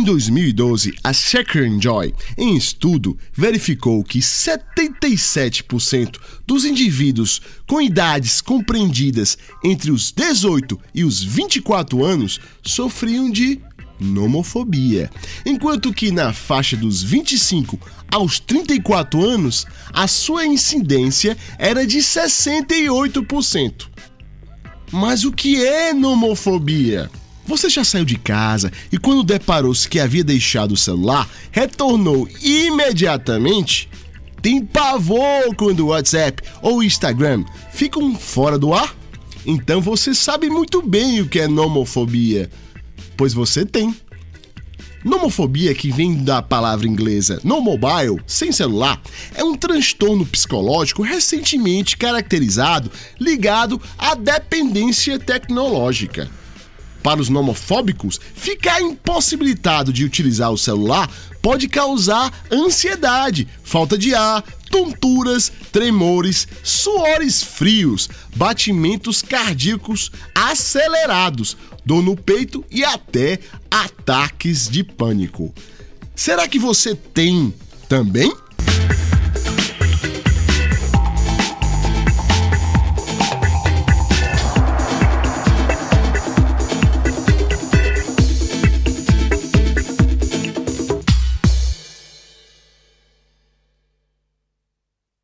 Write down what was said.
Em 2012, a Shaker Joy, em estudo, verificou que 77% dos indivíduos com idades compreendidas entre os 18 e os 24 anos sofriam de nomofobia, enquanto que na faixa dos 25 aos 34 anos, a sua incidência era de 68%. Mas o que é nomofobia? Você já saiu de casa e quando deparou-se que havia deixado o celular, retornou imediatamente? Tem pavor quando o WhatsApp ou Instagram ficam fora do ar? Então você sabe muito bem o que é nomofobia, pois você tem. Nomofobia, que vem da palavra inglesa no mobile, sem celular, é um transtorno psicológico recentemente caracterizado ligado à dependência tecnológica. Para os nomofóbicos, ficar impossibilitado de utilizar o celular pode causar ansiedade, falta de ar, tonturas, tremores, suores frios, batimentos cardíacos acelerados, dor no peito e até ataques de pânico. Será que você tem também?